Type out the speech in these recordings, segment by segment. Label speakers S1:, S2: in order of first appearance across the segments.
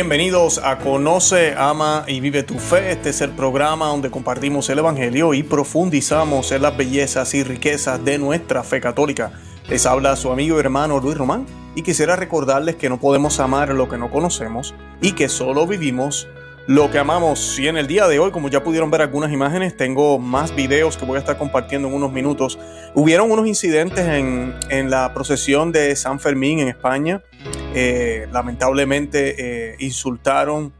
S1: Bienvenidos a Conoce, Ama y Vive tu Fe. Este es el programa donde compartimos el Evangelio y profundizamos en las bellezas y riquezas de nuestra fe católica. Les habla su amigo y hermano Luis Román y quisiera recordarles que no podemos amar lo que no conocemos y que solo vivimos lo que amamos. Y en el día de hoy, como ya pudieron ver algunas imágenes, tengo más videos que voy a estar compartiendo en unos minutos. Hubieron unos incidentes en, en la procesión de San Fermín en España. Eh, lamentablemente eh, insultaron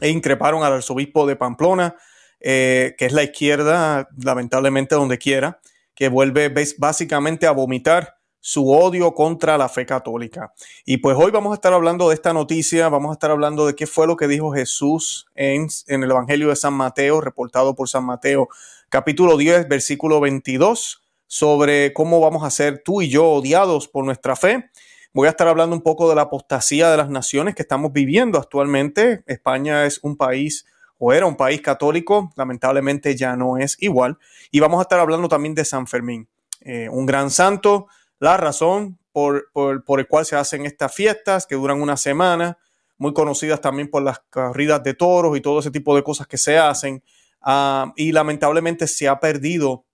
S1: e increparon al arzobispo de Pamplona, eh, que es la izquierda, lamentablemente donde quiera, que vuelve básicamente a vomitar su odio contra la fe católica. Y pues hoy vamos a estar hablando de esta noticia, vamos a estar hablando de qué fue lo que dijo Jesús en, en el Evangelio de San Mateo, reportado por San Mateo, capítulo 10, versículo 22, sobre cómo vamos a ser tú y yo odiados por nuestra fe. Voy a estar hablando un poco de la apostasía de las naciones que estamos viviendo actualmente. España es un país o era un país católico, lamentablemente ya no es igual. Y vamos a estar hablando también de San Fermín, eh, un gran santo la razón por, por, el cual se hacen estas fiestas que duran una semana, muy conocidas también por las corridas de toros y todo ese tipo de cosas que se hacen. Ah, y lamentablemente se ha perdido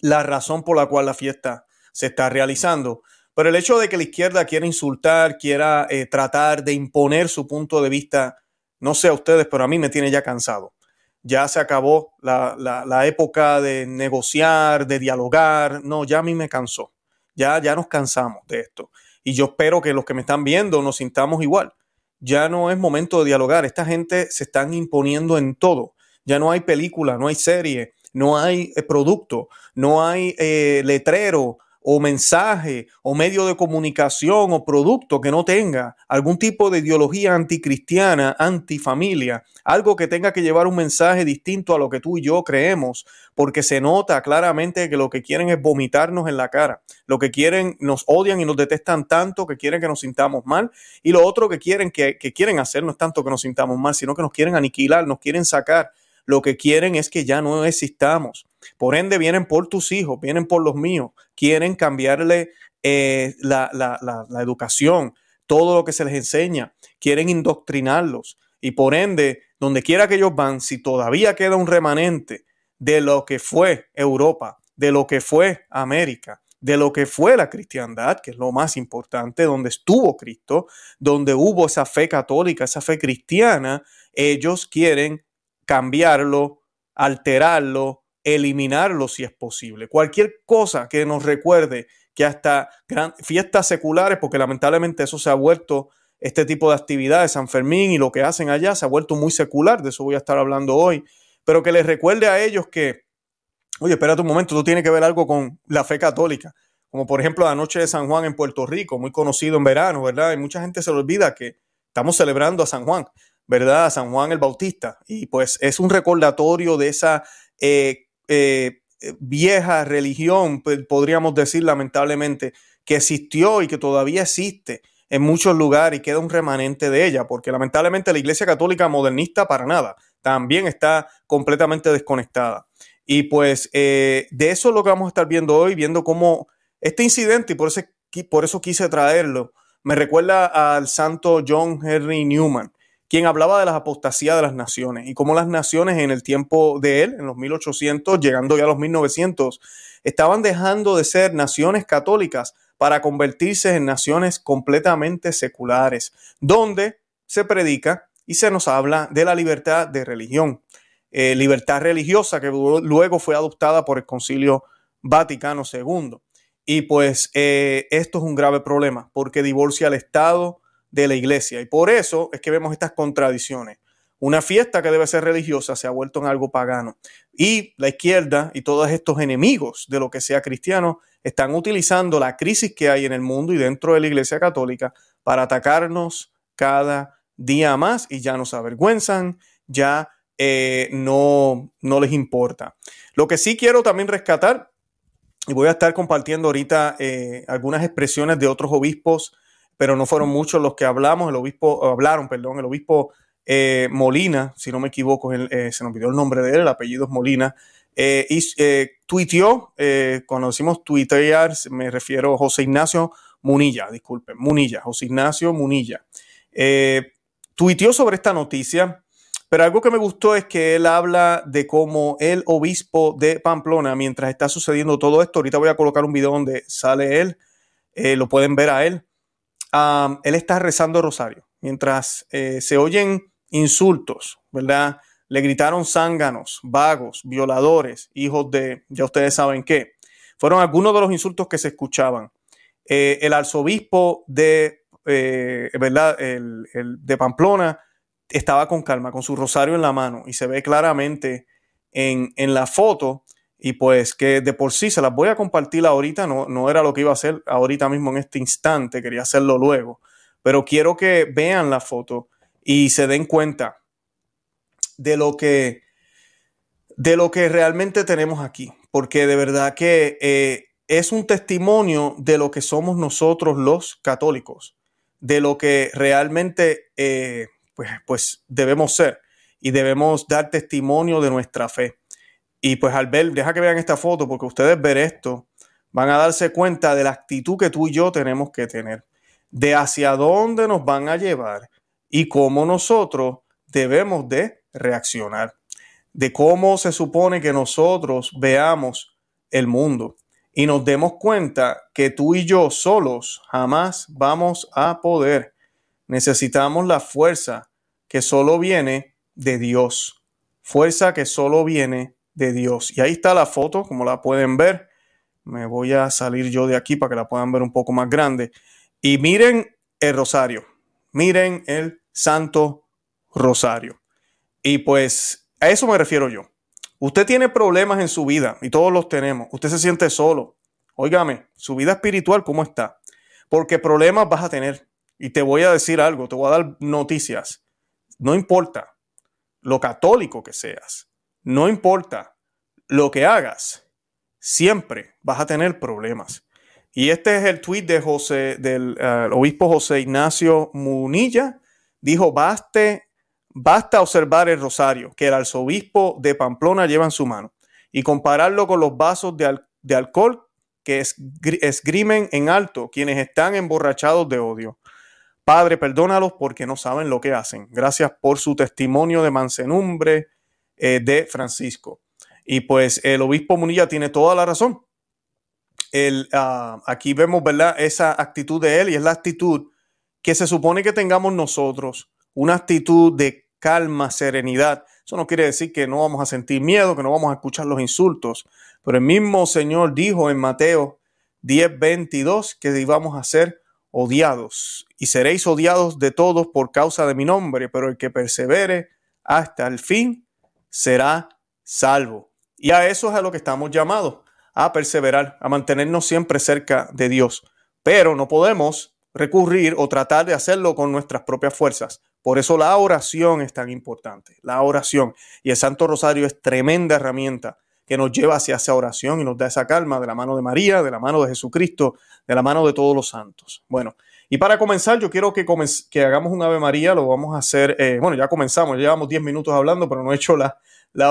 S1: la razón por la cual la fiesta se está realizando. Pero el hecho de que la izquierda quiera insultar, quiera eh, tratar de imponer su punto de vista, no sé a ustedes, pero a mí me tiene ya cansado. Ya se acabó la, la época de negociar, de dialogar. No, ya a mí me cansó. Ya, ya nos cansamos de esto. Y yo espero que los que me están viendo nos sintamos igual. Ya no es momento de dialogar. Esta gente se están imponiendo en todo. Ya no hay película, no hay serie, no hay eh, producto, no hay eh, letrero, o mensaje o medio de comunicación o producto que no tenga algún tipo de ideología anticristiana, antifamilia, algo que tenga que llevar un mensaje distinto a lo que tú y yo creemos, porque se nota claramente que lo que quieren es vomitarnos en la cara, lo que quieren, nos odian y nos detestan tanto que quieren que nos sintamos mal, y lo otro que quieren, que, quieren hacer no es tanto que nos sintamos mal, sino que nos quieren aniquilar, nos quieren sacar lo que quieren es que ya no existamos. Por ende, vienen por tus hijos, vienen por los míos, quieren cambiarle eh, la, educación, todo lo que se les enseña, quieren indoctrinarlos. Y por ende, donde quiera que ellos van, si todavía queda un remanente de lo que fue Europa, de lo que fue América, de lo que fue la cristiandad, que es lo más importante, donde estuvo Cristo, donde hubo esa fe católica, esa fe cristiana, ellos quieren cambiarlo, alterarlo, eliminarlo si es posible. Cualquier cosa que nos recuerde que hasta fiestas seculares, porque lamentablemente eso se ha vuelto, este tipo de actividades, San Fermín y lo que hacen allá, se ha vuelto muy secular, de eso voy a estar hablando hoy, pero que les recuerde a ellos que, oye, espérate un momento, tú tienes que ver algo con la fe católica, como por ejemplo la noche de San Juan en Puerto Rico, muy conocido en verano, ¿verdad? Y mucha gente se le olvida que estamos celebrando a San Juan. ¿verdad? San Juan el Bautista. Y pues es un recordatorio de esa eh, eh, vieja religión, pues, podríamos decir lamentablemente, que existió y que todavía existe en muchos lugares y queda un remanente de ella, porque lamentablemente la Iglesia Católica modernista para nada, también está completamente desconectada. Y pues eh, de eso es lo que vamos a estar viendo hoy, viendo cómo este incidente, y por por eso quise traerlo, me recuerda al santo John Henry Newman, quien hablaba de las apostasías de las naciones y cómo las naciones en el tiempo de él, en los 1800, llegando ya a los 1900, estaban dejando de ser naciones católicas para convertirse en naciones completamente seculares, donde se predica y se nos habla de la libertad de religión, eh, libertad religiosa que luego fue adoptada por el Concilio Vaticano II. Y pues eh, esto es un grave problema porque divorcia al Estado de la iglesia. Y por eso es que vemos estas contradicciones. Una fiesta que debe ser religiosa se ha vuelto en algo pagano. Y la izquierda y todos estos enemigos de lo que sea cristiano están utilizando la crisis que hay en el mundo y dentro de la iglesia católica para atacarnos cada día más y ya nos avergüenzan, ya eh, no, no les importa. Lo que sí quiero también rescatar, y voy a estar compartiendo ahorita eh, algunas expresiones de otros obispos pero no fueron muchos los que hablamos, el obispo, hablaron, perdón, el obispo eh, Molina, si no me equivoco, eh, se nos olvidó el nombre de él, el apellido es Molina, eh, y tuiteó, cuando decimos tuitear, me refiero a José Ignacio Munilla, disculpen, Munilla, José Ignacio Munilla. tuiteó sobre esta noticia, pero algo que me gustó es que él habla de cómo el obispo de Pamplona, mientras está sucediendo todo esto, ahorita voy a colocar un video donde sale él, eh, lo pueden ver a él, él está rezando rosario, mientras eh, se oyen insultos, ¿verdad? Le gritaron zánganos, vagos, violadores, hijos de, ya ustedes saben qué. Fueron algunos de los insultos que se escuchaban. Eh, el arzobispo de, eh, ¿verdad? El, de Pamplona estaba con calma, con su rosario en la mano y se ve claramente en, la foto y pues que de por sí se las voy a compartir ahorita, no, no era lo que iba a hacer ahorita mismo en este instante, quería hacerlo luego, pero quiero que vean la foto y se den cuenta de lo que, de lo que realmente tenemos aquí, porque de verdad que eh, es un testimonio de lo que somos nosotros los católicos, de lo que realmente eh, pues, pues debemos ser y debemos dar testimonio de nuestra fe. Y pues al ver, deja que vean esta foto, porque ustedes ver esto, van a darse cuenta de la actitud que tú y yo tenemos que tener, de hacia dónde nos van a llevar y cómo nosotros debemos de reaccionar, de cómo se supone que nosotros veamos el mundo y nos demos cuenta que tú y yo solos jamás vamos a poder. Necesitamos la fuerza que solo viene de Dios. Fuerza que solo viene de Dios. Y ahí está la foto, como la pueden ver. Me voy a salir yo de aquí para que la puedan ver un poco más grande. Y miren el rosario. Miren el Santo Rosario. Y pues a eso me refiero yo. Usted tiene problemas en su vida y todos los tenemos. Usted se siente solo. Óigame, su vida espiritual, ¿cómo está? Porque problemas vas a tener. Y te voy a decir algo, te voy a dar noticias. No importa lo católico que seas, no importa lo que hagas, siempre vas a tener problemas. Y este es el tweet de José, del eh, obispo José Ignacio Munilla. Dijo, baste Basta observar el rosario que el arzobispo de Pamplona lleva en su mano y compararlo con los vasos de, alcohol que esgrimen en alto quienes están emborrachados de odio. Padre, perdónalos porque no saben lo que hacen. Gracias por su testimonio de mansedumbre eh, de Francisco. Y pues el obispo Munilla tiene toda la razón. El, ah, aquí vemos, ¿verdad? Esa actitud de él y es la actitud que se supone que tengamos nosotros. Una actitud de calma, serenidad. Eso no quiere decir que no vamos a sentir miedo, que no vamos a escuchar los insultos, pero el mismo Señor dijo en Mateo 10, 22 que íbamos a ser odiados y seréis odiados de todos por causa de mi nombre, pero el que persevere hasta el fin será salvo. Y a eso es a lo que estamos llamados, a perseverar, a mantenernos siempre cerca de Dios. Pero no podemos recurrir o tratar de hacerlo con nuestras propias fuerzas. Por eso la oración es tan importante, la oración. Y el Santo Rosario es tremenda herramienta que nos lleva hacia esa oración y nos da esa calma de la mano de María, de la mano de Jesucristo, de la mano de todos los santos. Bueno, y para comenzar, yo quiero que, hagamos un Ave María, lo vamos a hacer, eh, bueno, ya comenzamos, llevamos 10 minutos hablando, pero no he hecho la,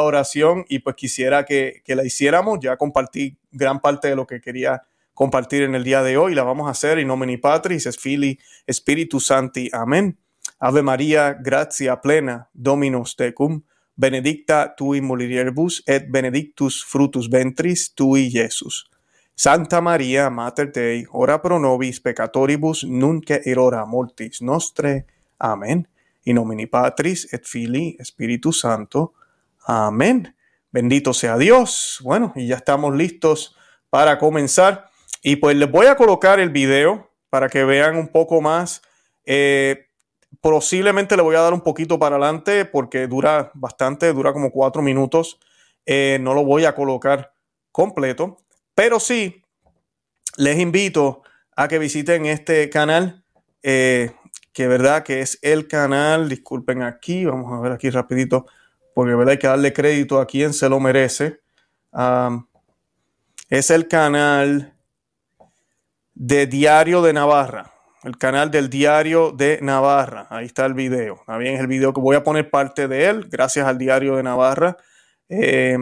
S1: oración y pues quisiera que, la hiciéramos, ya compartí gran parte de lo que quería compartir en el día de hoy, la vamos a hacer in nomine Patris, es Fili, Spiritu Santi, amén. Ave María, gratia plena, Dominus tecum, benedicta tui mulieribus et benedictus frutus ventris tui, Jesús. Santa María, Mater Dei, ora pro nobis peccatoribus, nunc et hora mortis nostre. Amén. In nomine Patris et Filii, Espíritu Santo. Amén. Bendito sea Dios. Bueno, y ya estamos listos para comenzar. Y pues les voy a colocar el video para que vean un poco más. Eh, Posiblemente le voy a dar un poquito para adelante porque dura bastante, dura como cuatro minutos. Eh, no lo voy a colocar completo, pero sí les invito a que visiten este canal, eh, que verdad que es el canal, disculpen aquí, vamos a ver aquí rapidito, porque verdad hay que darle crédito a quien se lo merece. es el canal de Diario de Navarra el canal del Diario de Navarra. Ahí está el video. Está bien, es el video que voy a poner parte de él, gracias al Diario de Navarra. Eh,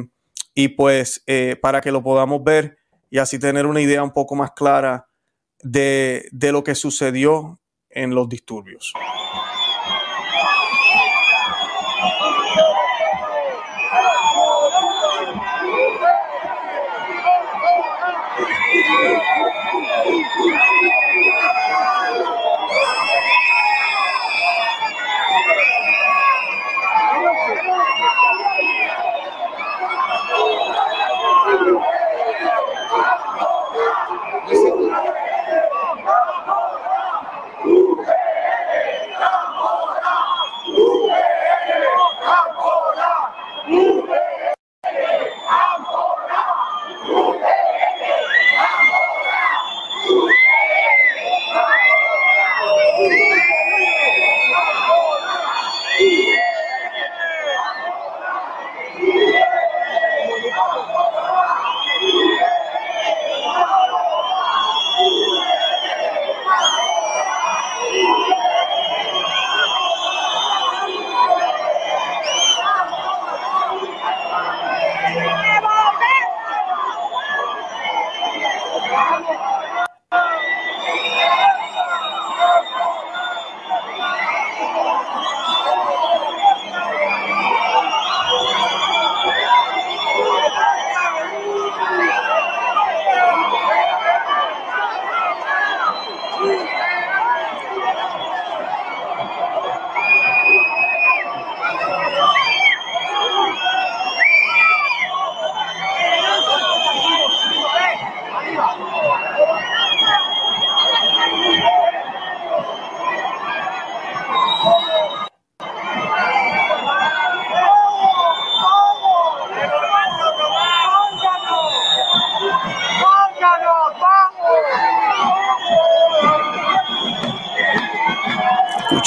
S1: y pues eh, para que lo podamos ver y así tener una idea un poco más clara de, de lo que sucedió en los disturbios.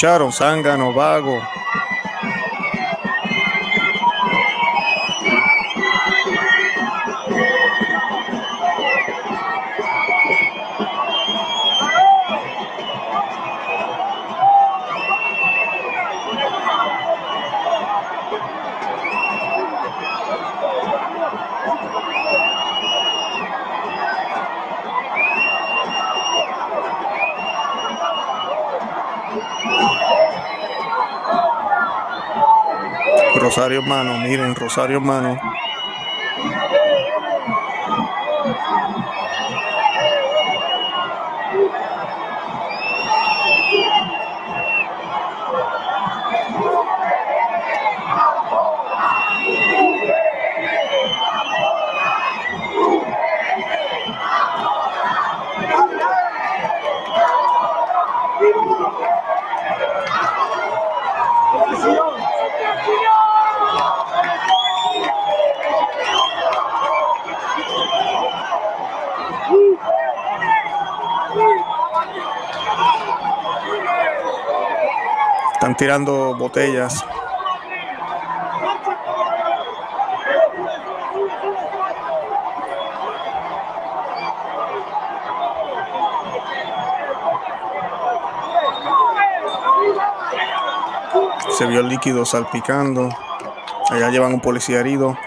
S1: Escucharon, zángano, vago. Rosario hermano, miren, Rosario hermano. Tirando botellas. Se vio líquido salpicando. Allá llevan un policía herido.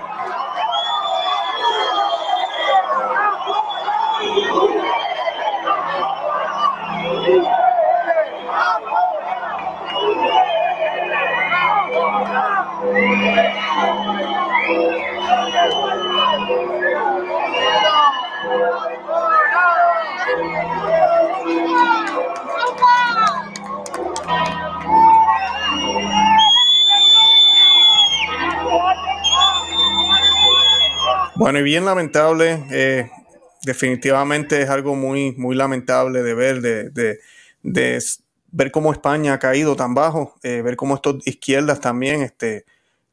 S1: Bueno, y bien lamentable, eh, definitivamente es algo muy, muy lamentable de ver, de, ver cómo España ha caído tan bajo, eh, ver cómo estas izquierdas también este,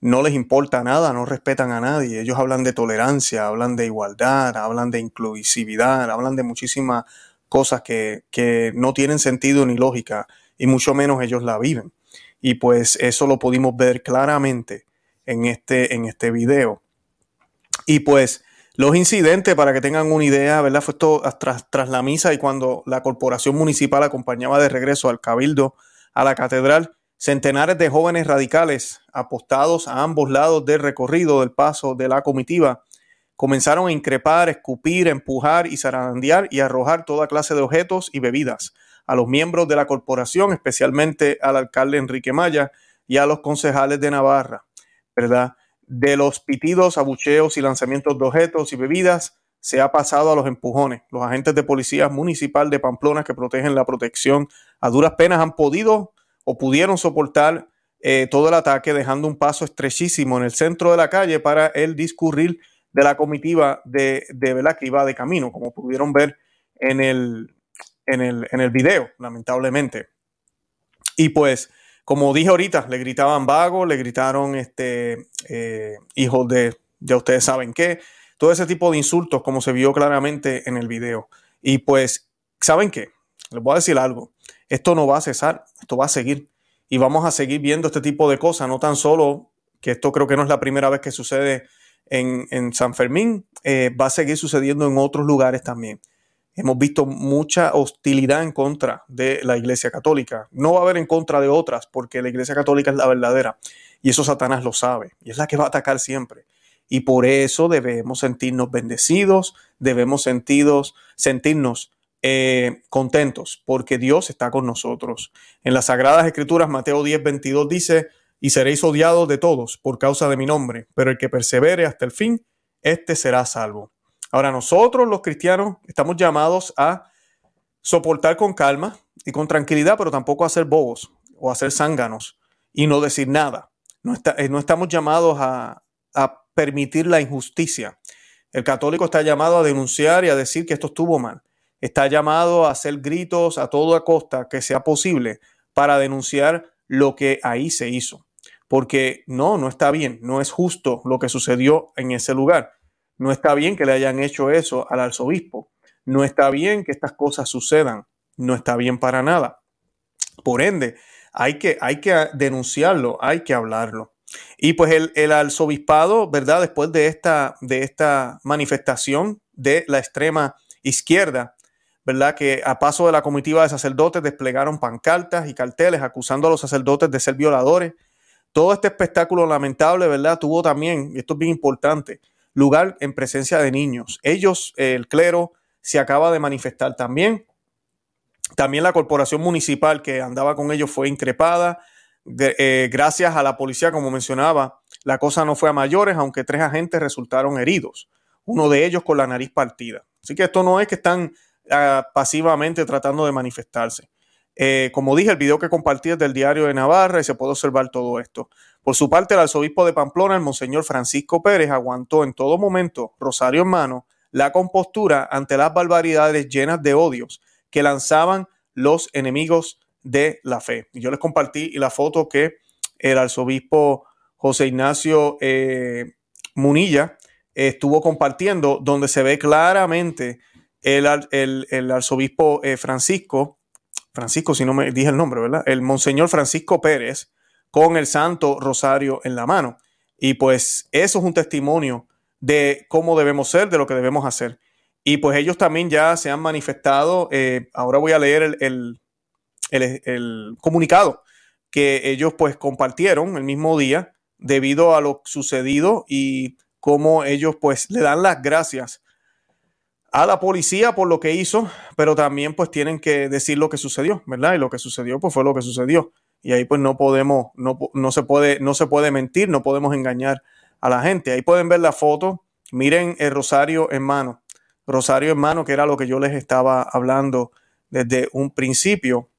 S1: no les importa nada, no respetan a nadie. Ellos hablan de tolerancia, hablan de igualdad, hablan de inclusividad, hablan de muchísimas cosas que, que no tienen sentido ni lógica, y mucho menos ellos la viven. Y pues eso lo pudimos ver claramente en este, en este video. Y pues los incidentes, para que tengan una idea, ¿verdad? Fue esto tras, tras, la misa y cuando la corporación municipal acompañaba de regreso al cabildo a la catedral, centenares de jóvenes radicales apostados a ambos lados del recorrido del paso de la comitiva comenzaron a increpar, escupir, empujar y zarandear y arrojar toda clase de objetos y bebidas a los miembros de la corporación, especialmente al alcalde Enrique Maya, y a los concejales de Navarra, ¿verdad? De los pitidos, abucheos y lanzamientos de objetos y bebidas se ha pasado a los empujones. Los agentes de policía municipal de Pamplona que protegen la protección a duras penas han podido o pudieron soportar eh, todo el ataque, dejando un paso estrechísimo en el centro de la calle para el discurrir de la comitiva de, de que iba de camino, como pudieron ver en el, en el, en el video, lamentablemente. Y pues, como dije ahorita, le gritaban vago, le gritaron este, eh, hijos de, ya ustedes saben qué, todo ese tipo de insultos, como se vio claramente en el video. Y pues, ¿saben qué? Les voy a decir algo. Esto no va a cesar, esto va a seguir y vamos a seguir viendo este tipo de cosas, no tan solo que esto creo que no es la primera vez que sucede en, San Fermín, eh, va a seguir sucediendo en otros lugares también. Hemos visto mucha hostilidad en contra de la Iglesia Católica. No va a haber en contra de otras, porque la Iglesia Católica es la verdadera. Y eso Satanás lo sabe. Y es la que va a atacar siempre. Y por eso debemos sentirnos bendecidos, debemos sentirnos eh, contentos porque Dios está con nosotros. En las Sagradas Escrituras, Mateo 10, 22 dice, y seréis odiados de todos por causa de mi nombre, pero el que persevere hasta el fin, éste será salvo. Ahora nosotros los cristianos estamos llamados a soportar con calma y con tranquilidad, pero tampoco a ser bobos o a ser zánganos y no decir nada. No, eh, no estamos llamados a, a permitir la injusticia. El católico está llamado a denunciar y a decir que esto estuvo mal está llamado a hacer gritos a toda costa que sea posible para denunciar lo que ahí se hizo. Porque no, no está bien, no es justo lo que sucedió en ese lugar. No está bien que le hayan hecho eso al arzobispo. No está bien que estas cosas sucedan. No está bien para nada. Por ende, hay que, hay que denunciarlo, hay que hablarlo. Y pues el, el, arzobispado, ¿verdad? Después de esta, de esta manifestación de la extrema izquierda, ¿verdad? Que a paso de la comitiva de sacerdotes desplegaron pancartas y carteles acusando a los sacerdotes de ser violadores. Todo este espectáculo lamentable, ¿verdad? Tuvo también, y esto es bien importante, lugar en presencia de niños. Ellos, el clero, se acaba de manifestar también. También la corporación municipal que andaba con ellos fue increpada. Eh, gracias a la policía, como mencionaba, la cosa no fue a mayores, aunque tres agentes resultaron heridos, uno de ellos con la nariz partida. Así que esto no es que están pasivamente tratando de manifestarse. Eh, como dije, el video que compartí es del diario de Navarra y se puede observar todo esto. Por su parte, el arzobispo de Pamplona, el monseñor Francisco Pérez, aguantó en todo momento, rosario en mano, la compostura ante las barbaridades llenas de odios que lanzaban los enemigos de la fe. Yo les compartí la foto que el arzobispo José Ignacio eh, Munilla estuvo compartiendo, donde se ve claramente el, arzobispo eh, Francisco, Francisco, si no me dije el nombre, ¿verdad? El monseñor Francisco Pérez con el Santo Rosario en la mano. Y pues eso es un testimonio de cómo debemos ser, de lo que debemos hacer. Y pues ellos también ya se han manifestado, eh, ahora voy a leer el, el, comunicado que ellos pues compartieron el mismo día debido a lo sucedido y cómo ellos pues le dan las gracias a la policía por lo que hizo, pero también pues tienen que decir lo que sucedió, ¿verdad? Y lo que sucedió pues fue lo que sucedió. Y ahí pues no podemos, no, no, se puede, no se puede mentir, no podemos engañar a la gente. Ahí pueden ver la foto, miren el rosario en mano, rosario en mano, que era lo que yo les estaba hablando desde un principio.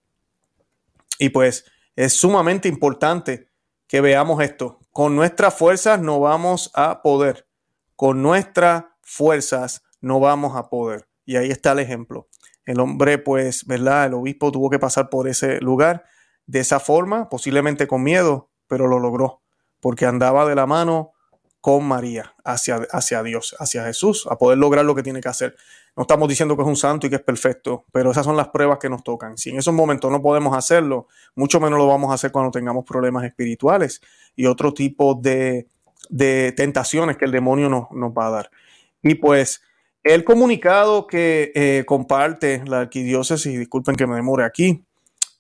S1: Y pues es sumamente importante que veamos esto. Con nuestras fuerzas no vamos a poder. Con nuestras fuerzas no vamos a poder. Y ahí está el ejemplo. El hombre, pues, ¿verdad? El obispo tuvo que pasar por ese lugar de esa forma, posiblemente con miedo, pero lo logró, porque andaba de la mano con María hacia, hacia Dios, hacia Jesús, a poder lograr lo que tiene que hacer. No estamos diciendo que es un santo y que es perfecto, pero esas son las pruebas que nos tocan. Si en esos momentos no podemos hacerlo, mucho menos lo vamos a hacer cuando tengamos problemas espirituales y otro tipo de, de tentaciones que el demonio nos, nos va a dar. Y pues el comunicado que eh, comparte la arquidiócesis, disculpen que me demore aquí,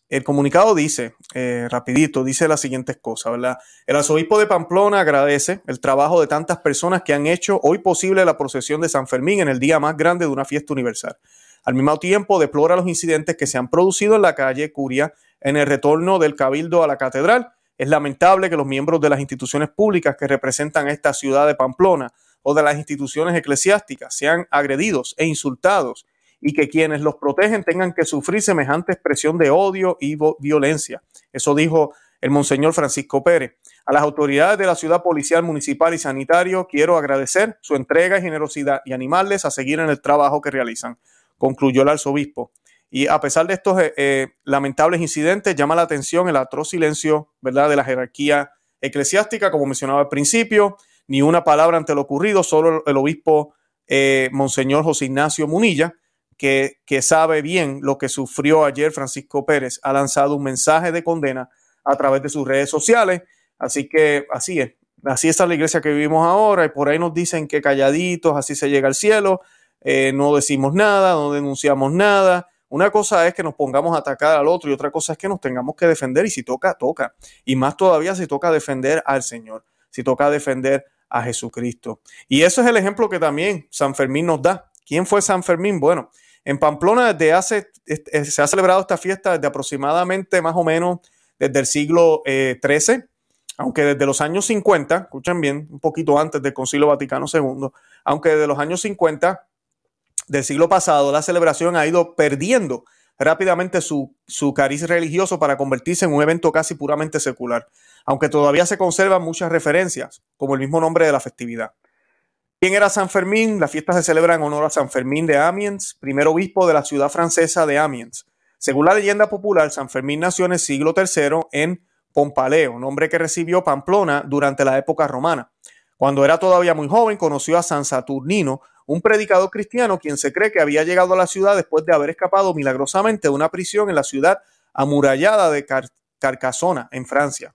S1: el comunicado dice, eh, rapidito, dice las siguientes cosas, ¿verdad? El arzobispo de Pamplona agradece el trabajo de tantas personas que han hecho hoy posible la procesión de San Fermín en el día más grande de una fiesta universal. Al mismo tiempo, deplora los incidentes que se han producido en la calle Curia en el retorno del cabildo a la catedral Es lamentable que los miembros de las instituciones públicas que representan esta ciudad de Pamplona o de las instituciones eclesiásticas sean agredidos e insultados y que quienes los protegen tengan que sufrir semejante expresión de odio y violencia. Eso dijo el monseñor Francisco Pérez. A las autoridades de la ciudad policial, municipal y sanitario quiero agradecer su entrega y generosidad y animarles a seguir en el trabajo que realizan, concluyó el arzobispo. Y a pesar de estos eh, eh, lamentables incidentes, llama la atención el atroz silencio ¿verdad? de la jerarquía eclesiástica, como mencionaba al principio, ni una palabra ante lo ocurrido, solo el obispo eh, Monseñor José Ignacio Munilla, que, sabe bien lo que sufrió ayer Francisco Pérez, ha lanzado un mensaje de condena a través de sus redes sociales. Así que así es. Así está la iglesia que vivimos ahora y por ahí nos dicen que calladitos, así se llega al cielo, eh, no decimos nada, no denunciamos nada. Una cosa es que nos pongamos a atacar al otro y otra cosa es que nos tengamos que defender y si toca, toca. Y más todavía si toca defender al Señor, si toca defender a Jesucristo. Y eso es el ejemplo que también San Fermín nos da. ¿Quién fue San Fermín? Bueno, en Pamplona desde hace, se ha celebrado esta fiesta desde aproximadamente más o menos desde el siglo XIII, eh, aunque desde los años 50, escuchen bien, un poquito antes del Concilio Vaticano II, aunque desde los años 50 del siglo pasado la celebración ha ido perdiendo rápidamente su, cariz religioso para convertirse en un evento casi puramente secular, aunque todavía se conservan muchas referencias, como el mismo nombre de la festividad. ¿Quién era San Fermín? La fiesta se celebra en honor a San Fermín de Amiens, primer obispo de la ciudad francesa de Amiens. Según la leyenda popular, San Fermín nació en el siglo III en Pompaleo, nombre que recibió Pamplona durante la época romana. Cuando era todavía muy joven, conoció a San Saturnino, un predicador cristiano quien se cree que había llegado a la ciudad después de haber escapado milagrosamente de una prisión en la ciudad amurallada de Carcasona, en Francia.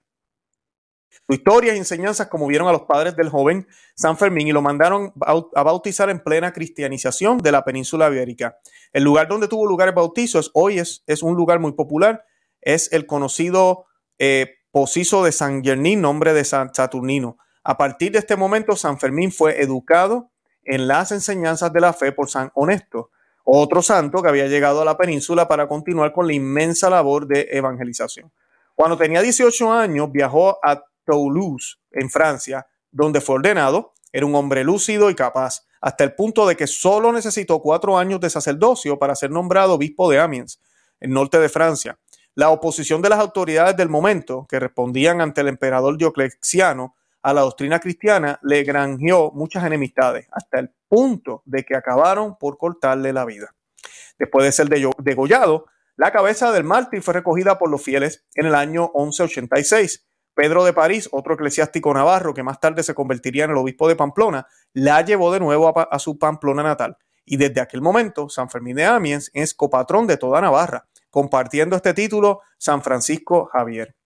S1: Su historia y enseñanzas conmovieron a los padres del joven San Fermín y lo mandaron a bautizar en plena cristianización de la península ibérica. El lugar donde tuvo lugar el bautizo hoy es, es un lugar muy popular, es el conocido eh, Posizo de San Gernín, nombre de San Saturnino. A partir de este momento, San Fermín fue educado en las enseñanzas de la fe por San Honesto, otro santo que había llegado a la península para continuar con la inmensa labor de evangelización. Cuando tenía 18 años, viajó a Toulouse, en Francia, donde fue ordenado. Era un hombre lúcido y capaz, hasta el punto de que solo necesitó cuatro años de sacerdocio para ser nombrado obispo de Amiens, el norte de Francia. La oposición de las autoridades del momento, que respondían ante el emperador Diocleciano a la doctrina cristiana, le granjeó muchas enemistades, hasta el punto de que acabaron por cortarle la vida. Después de ser degollado, la cabeza del mártir fue recogida por los fieles en el año 1186 Pedro de París, otro eclesiástico navarro que más tarde se convertiría en el obispo de Pamplona, la llevó de nuevo a, su Pamplona natal. Y desde aquel momento, San Fermín de Amiens es copatrón de toda Navarra, compartiendo este título San Francisco Javier.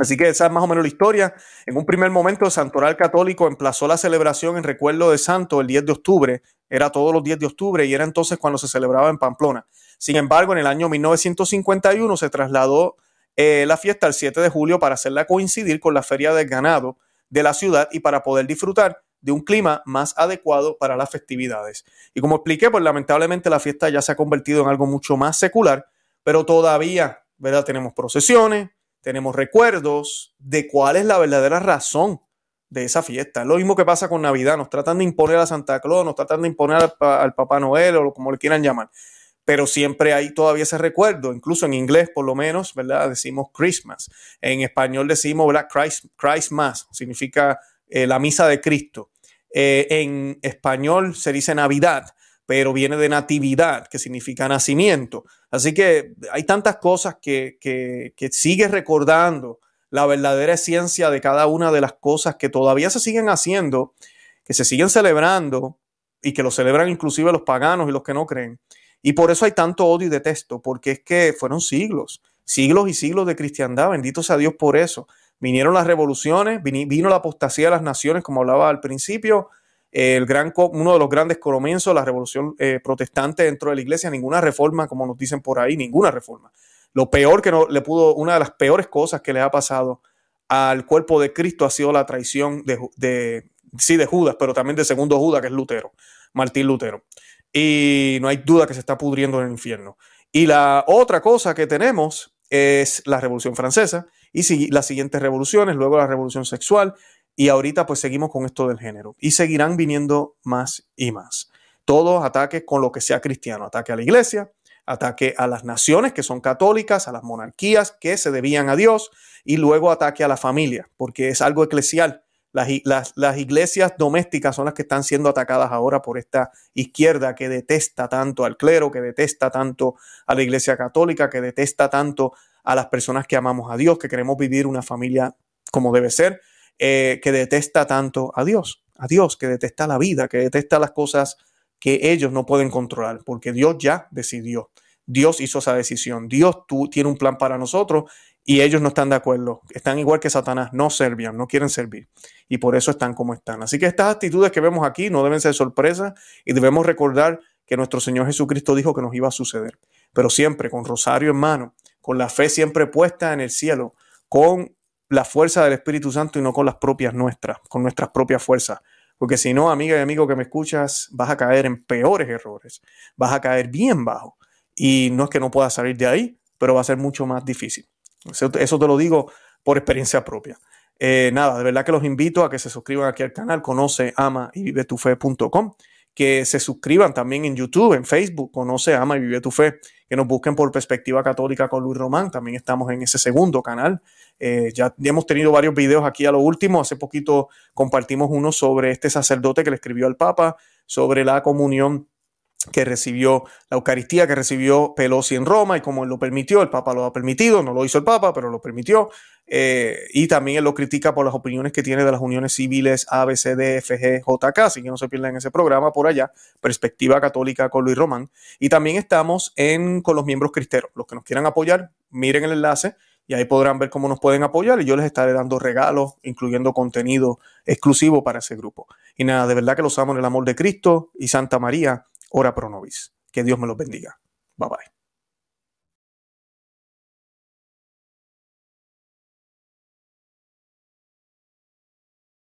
S1: Así que esa es más o menos la historia. En un primer momento, el Santoral Católico emplazó la celebración en recuerdo de Santo el 10 de octubre. Era todos los 10 de octubre y era entonces cuando se celebraba en Pamplona. Sin embargo, en el año 1951 se trasladó eh, la fiesta el 7 de julio para hacerla coincidir con la feria del ganado de la ciudad y para poder disfrutar de un clima más adecuado para las festividades. Y como expliqué, pues lamentablemente la fiesta ya se ha convertido en algo mucho más secular, pero todavía, ¿verdad? Tenemos procesiones, tenemos recuerdos de cuál es la verdadera razón de esa fiesta. Es lo mismo que pasa con Navidad, nos tratan de imponer a Santa Claus, nos tratan de imponer al, al Papá Noel o como le quieran llamar pero siempre hay todavía ese recuerdo, incluso en inglés por lo menos, ¿verdad? Decimos Christmas, en español decimos, ¿verdad? Christ, Christmas, significa eh, la misa de Cristo. Eh, en español se dice Navidad, pero viene de natividad, que significa nacimiento. Así que hay tantas cosas que, que, que sigue recordando la verdadera esencia de cada una de las cosas que todavía se siguen haciendo, que se siguen celebrando y que lo celebran inclusive los paganos y los que no creen. Y por eso hay tanto odio y detesto, porque es que fueron siglos, siglos y siglos de cristiandad, bendito sea Dios por eso. Vinieron las revoluciones, vino la apostasía de las naciones, como hablaba al principio, el gran, uno de los grandes comienzos, la revolución eh, protestante dentro de la iglesia, ninguna reforma, como nos dicen por ahí, ninguna reforma. Lo peor que no, le pudo, una de las peores cosas que le ha pasado al cuerpo de Cristo ha sido la traición de, sí, de Judas, pero también de segundo Judas, que es Lutero, Martín Lutero y no hay duda que se está pudriendo en el infierno. Y la otra cosa que tenemos es la Revolución Francesa y las siguientes revoluciones, luego la revolución sexual y ahorita pues seguimos con esto del género y seguirán viniendo más y más. Todos ataques con lo que sea cristiano, ataque a la iglesia, ataque a las naciones que son católicas, a las monarquías que se debían a Dios y luego ataque a la familia, porque es algo eclesial. Las, las, iglesias domésticas son las que están siendo atacadas ahora por esta izquierda que detesta tanto al clero, que detesta tanto a la iglesia católica, que detesta tanto a las personas que amamos a Dios, que queremos vivir una familia como debe ser, eh, que detesta tanto a Dios, a Dios, que detesta la vida, que detesta las cosas que ellos no pueden controlar, porque Dios ya decidió. Dios hizo esa decisión. Dios tú, tiene un plan para nosotros y ellos no están de acuerdo. Están igual que Satanás, no servían, no quieren servir. Y por eso están como están. Así que estas actitudes que vemos aquí no deben ser sorpresas y debemos recordar que nuestro Señor Jesucristo dijo que nos iba a suceder. Pero siempre con rosario en mano, con la fe siempre puesta en el cielo, con la fuerza del Espíritu Santo y no con las propias nuestras, con nuestras propias fuerzas. Porque si no, amiga y amigo que me escuchas, vas a caer en peores errores, vas a caer bien bajo. Y no es que no puedas salir de ahí, pero va a ser mucho más difícil. Eso, te lo digo por experiencia propia. Eh, nada, de verdad que los invito a que se suscriban aquí al canal, conoce, ama y vive tu fe.com, que se suscriban también en YouTube, en Facebook, conoce, ama y vive tu fe, que nos busquen por Perspectiva Católica con Luis Román, también estamos en ese segundo canal. Eh, ya hemos tenido varios videos aquí a lo último, hace poquito compartimos uno sobre este sacerdote que le escribió al Papa, sobre la comunión que recibió la Eucaristía, que recibió Pelosi en Roma y como él lo permitió, el Papa lo ha permitido, no lo hizo el Papa, pero lo permitió. Eh, y también él lo critica por las opiniones que tiene de las uniones civiles A, B, C, D, así que no se pierdan ese programa por allá, Perspectiva Católica con Luis Román. Y también estamos en, con los miembros cristeros. Los que nos quieran apoyar, miren el enlace y ahí podrán ver cómo nos pueden apoyar y yo les estaré dando regalos, incluyendo contenido exclusivo para ese grupo. Y nada, de verdad que los amo en el amor de Cristo y Santa María ora pro nobis. Que Dios me los bendiga. Bye bye.